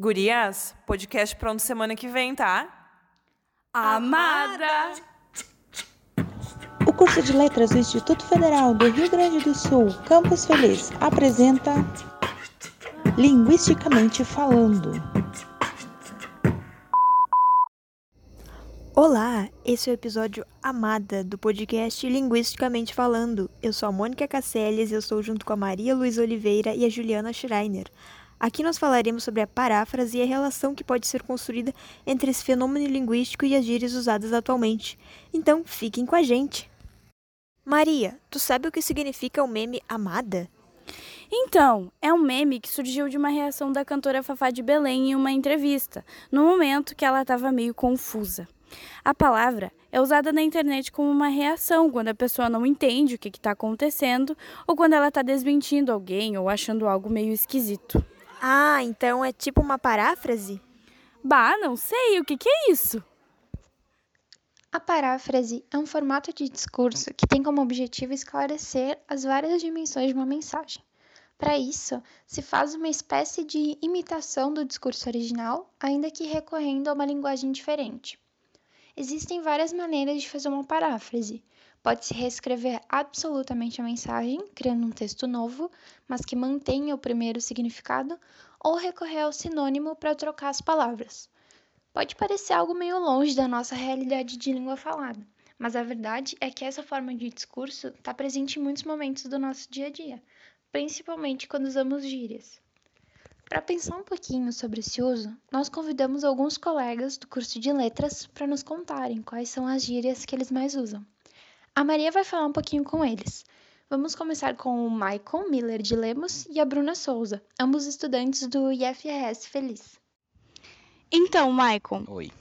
Gurias, podcast pronto semana que vem, tá? Amada! O curso de Letras do Instituto Federal do Rio Grande do Sul, Campus Feliz, apresenta Linguisticamente Falando. Olá, esse é o episódio Amada do podcast Linguisticamente Falando. Eu sou a Mônica Casselles e eu estou junto com a Maria Luiz Oliveira e a Juliana Schreiner. Aqui nós falaremos sobre a paráfrase e a relação que pode ser construída entre esse fenômeno linguístico e as gírias usadas atualmente. Então, fiquem com a gente! Maria, tu sabe o que significa o meme amada? Então, é um meme que surgiu de uma reação da cantora Fafá de Belém em uma entrevista, no momento que ela estava meio confusa. A palavra é usada na internet como uma reação quando a pessoa não entende o que está acontecendo ou quando ela está desmentindo alguém ou achando algo meio esquisito. Ah, então é tipo uma paráfrase? Bah, não sei, o que, que é isso? A paráfrase é um formato de discurso que tem como objetivo esclarecer as várias dimensões de uma mensagem. Para isso, se faz uma espécie de imitação do discurso original, ainda que recorrendo a uma linguagem diferente. Existem várias maneiras de fazer uma paráfrase. Pode-se reescrever absolutamente a mensagem, criando um texto novo, mas que mantenha o primeiro significado, ou recorrer ao sinônimo para trocar as palavras. Pode parecer algo meio longe da nossa realidade de língua falada, mas a verdade é que essa forma de discurso está presente em muitos momentos do nosso dia a dia, principalmente quando usamos gírias. Para pensar um pouquinho sobre esse uso, nós convidamos alguns colegas do curso de letras para nos contarem quais são as gírias que eles mais usam. A Maria vai falar um pouquinho com eles. Vamos começar com o Michael Miller de Lemos e a Bruna Souza, ambos estudantes do IFRS Feliz. Então, Michael. Oi.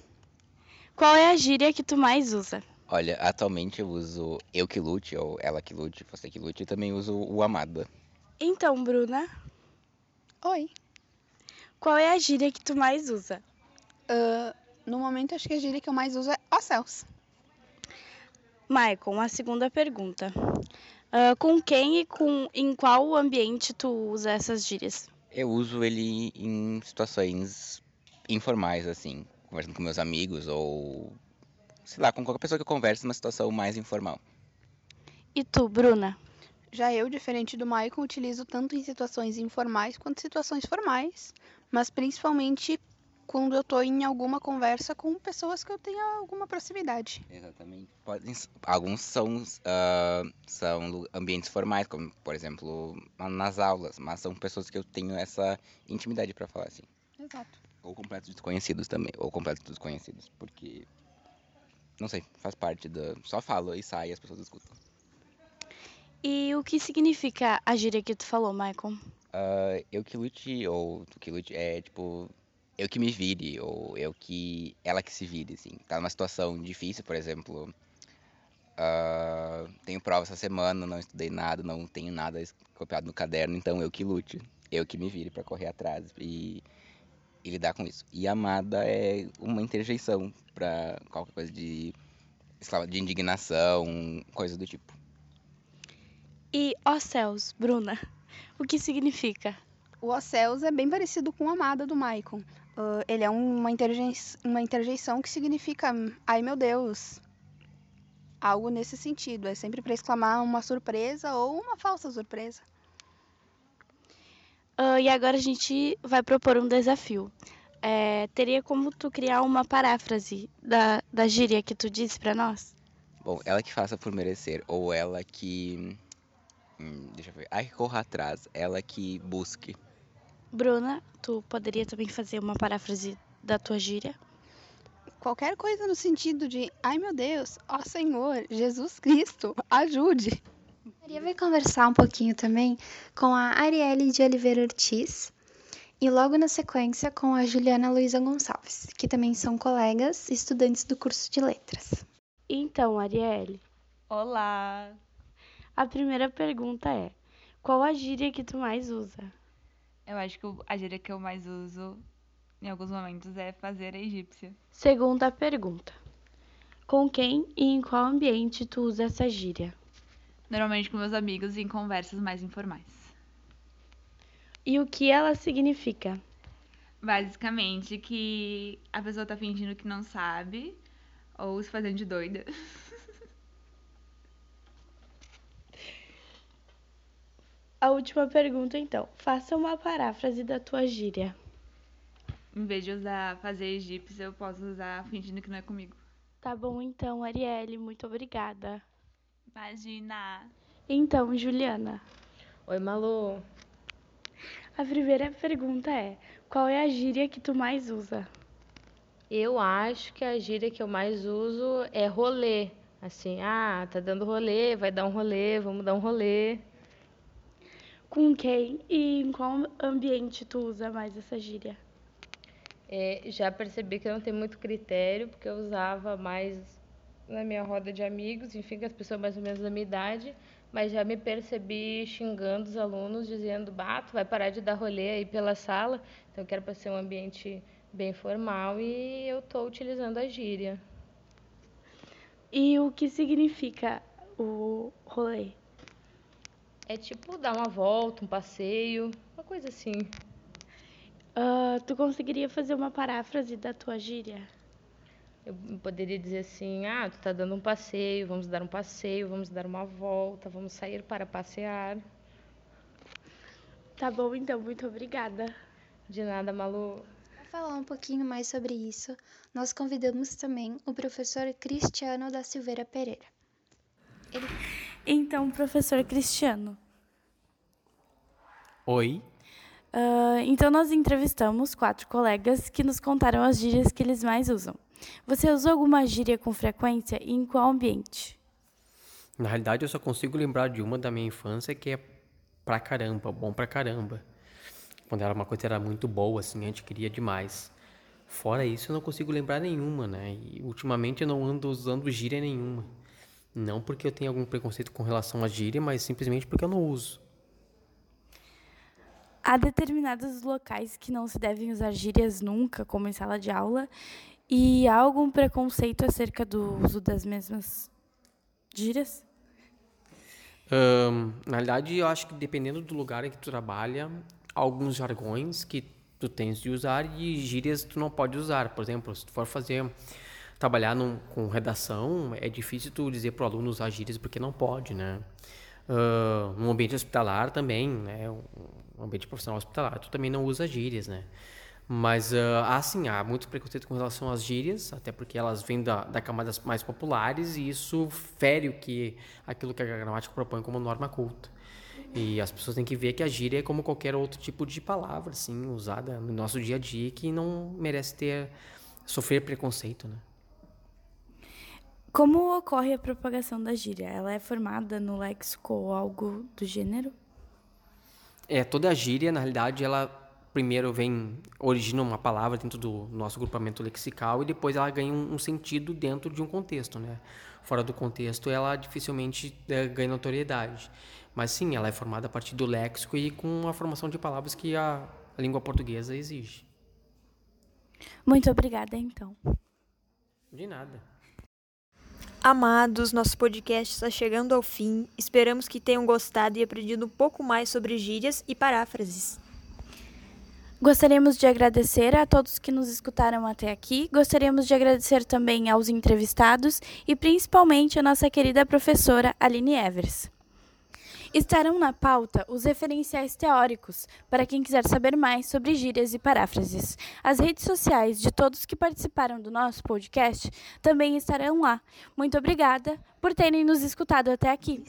Qual é a gíria que tu mais usa? Olha, atualmente eu uso eu que lute, ou ela que lute, você que lute, e também uso o amada. Então, Bruna. Oi. Qual é a gíria que tu mais usa? Uh, no momento, acho que a gíria que eu mais uso é ó céus. Michael, uma segunda pergunta. Uh, com quem e com, em qual ambiente tu usa essas gírias? Eu uso ele em situações informais, assim, conversando com meus amigos ou, sei lá, com qualquer pessoa que eu converse numa situação mais informal. E tu, Bruna? Já eu, diferente do Michael, utilizo tanto em situações informais quanto situações formais, mas principalmente quando eu estou em alguma conversa com pessoas que eu tenho alguma proximidade. Exatamente. Podem, alguns são, uh, são ambientes formais, como por exemplo nas aulas, mas são pessoas que eu tenho essa intimidade para falar assim. Exato. Ou completos desconhecidos também, ou completos desconhecidos, porque não sei, faz parte da. Só falo e sai e as pessoas escutam. E o que significa a gíria que tu falou, Michael? Uh, eu que lute, ou tu que lute, é tipo eu que me vire, ou eu que. ela que se vire, assim. Tá numa situação difícil, por exemplo. Uh, tenho prova essa semana, não estudei nada, não tenho nada copiado no caderno, então eu que lute. Eu que me vire para correr atrás e, e, lidar com isso. E amada é uma interjeição para qualquer coisa de, de indignação, coisa do tipo. E ó céus, Bruna, o que significa? O ó céus é bem parecido com a amada do Maicon. Uh, ele é uma, interjei uma interjeição que significa ai meu Deus. Algo nesse sentido. É sempre para exclamar uma surpresa ou uma falsa surpresa. Uh, e agora a gente vai propor um desafio. É, teria como tu criar uma paráfrase da, da gíria que tu disse para nós? Bom, ela que faça por merecer, ou ela que. Hum, deixa eu ver. Ai, que corra atrás. Ela que busque. Bruna, tu poderia também fazer uma paráfrase da tua gíria? Qualquer coisa no sentido de, ai meu Deus, ó Senhor, Jesus Cristo, ajude. Maria vai conversar um pouquinho também com a Arielle de Oliveira Ortiz e logo na sequência com a Juliana Luiza Gonçalves, que também são colegas e estudantes do curso de letras. Então, Arielle. Olá! A primeira pergunta é: qual a gíria que tu mais usa? Eu acho que a gíria que eu mais uso em alguns momentos é fazer a egípcia. Segunda pergunta. Com quem e em qual ambiente tu usa essa gíria? Normalmente com meus amigos e em conversas mais informais. E o que ela significa? Basicamente, que a pessoa tá fingindo que não sabe ou se fazendo de doida. A última pergunta, então. Faça uma paráfrase da tua gíria. Em vez de usar fazer egípcio, eu posso usar fingindo que não é comigo. Tá bom, então, Arielle. Muito obrigada. Imagina. Então, Juliana. Oi, Malu. A primeira pergunta é: qual é a gíria que tu mais usa? Eu acho que a gíria que eu mais uso é rolê. Assim, ah, tá dando rolê, vai dar um rolê, vamos dar um rolê. Com quem e em qual ambiente tu usa mais essa gíria? É, já percebi que eu não tenho muito critério, porque eu usava mais na minha roda de amigos, enfim, com as pessoas mais ou menos da minha idade, mas já me percebi xingando os alunos, dizendo, bato, vai parar de dar rolê aí pela sala, então eu quero para ser um ambiente bem formal e eu estou utilizando a gíria. E o que significa o rolê? É tipo dar uma volta, um passeio, uma coisa assim. Uh, tu conseguiria fazer uma paráfrase da tua gíria? Eu poderia dizer assim: ah, tu tá dando um passeio, vamos dar um passeio, vamos dar uma volta, vamos sair para passear. Tá bom, então, muito obrigada. De nada, Malu. Para falar um pouquinho mais sobre isso, nós convidamos também o professor Cristiano da Silveira Pereira. Ele... Então, professor Cristiano. Oi. Uh, então, nós entrevistamos quatro colegas que nos contaram as gírias que eles mais usam. Você usou alguma gíria com frequência e em qual ambiente? Na realidade, eu só consigo lembrar de uma da minha infância que é pra caramba, bom pra caramba. Quando era uma coisa era muito boa, assim, a gente queria demais. Fora isso, eu não consigo lembrar nenhuma, né? E ultimamente eu não ando usando gíria nenhuma. Não porque eu tenha algum preconceito com relação à gíria, mas simplesmente porque eu não uso. Há determinados locais que não se devem usar gírias nunca, como em sala de aula, e há algum preconceito acerca do uso das mesmas gírias? Um, na realidade, eu acho que dependendo do lugar em que tu trabalha, há alguns jargões que tu tens de usar e gírias tu não pode usar. Por exemplo, se tu for fazer trabalhar num, com redação, é difícil tu dizer para o aluno usar gírias porque não pode, né? Uh, no ambiente hospitalar também, né? Um ambiente profissional hospitalar, tu também não usa gírias, né? Mas, uh, assim, há muito preconceito com relação às gírias, até porque elas vêm da, da camadas mais populares e isso fere o que, aquilo que a gramática propõe como norma culta. E as pessoas têm que ver que a gíria é como qualquer outro tipo de palavra, assim, usada no nosso dia a dia, que não merece ter, sofrer preconceito, né? Como ocorre a propagação da gíria? Ela é formada no léxico ou algo do gênero? É, toda a gíria, na realidade, ela primeiro vem, origina uma palavra dentro do nosso grupamento lexical e depois ela ganha um, um sentido dentro de um contexto, né? Fora do contexto, ela dificilmente é, ganha notoriedade. Mas sim, ela é formada a partir do léxico e com a formação de palavras que a, a língua portuguesa exige. Muito obrigada, então. De nada. Amados, nosso podcast está chegando ao fim. Esperamos que tenham gostado e aprendido um pouco mais sobre gírias e paráfrases. Gostaríamos de agradecer a todos que nos escutaram até aqui. Gostaríamos de agradecer também aos entrevistados e principalmente a nossa querida professora Aline Evers. Estarão na pauta os referenciais teóricos, para quem quiser saber mais sobre gírias e paráfrases. As redes sociais de todos que participaram do nosso podcast também estarão lá. Muito obrigada por terem nos escutado até aqui.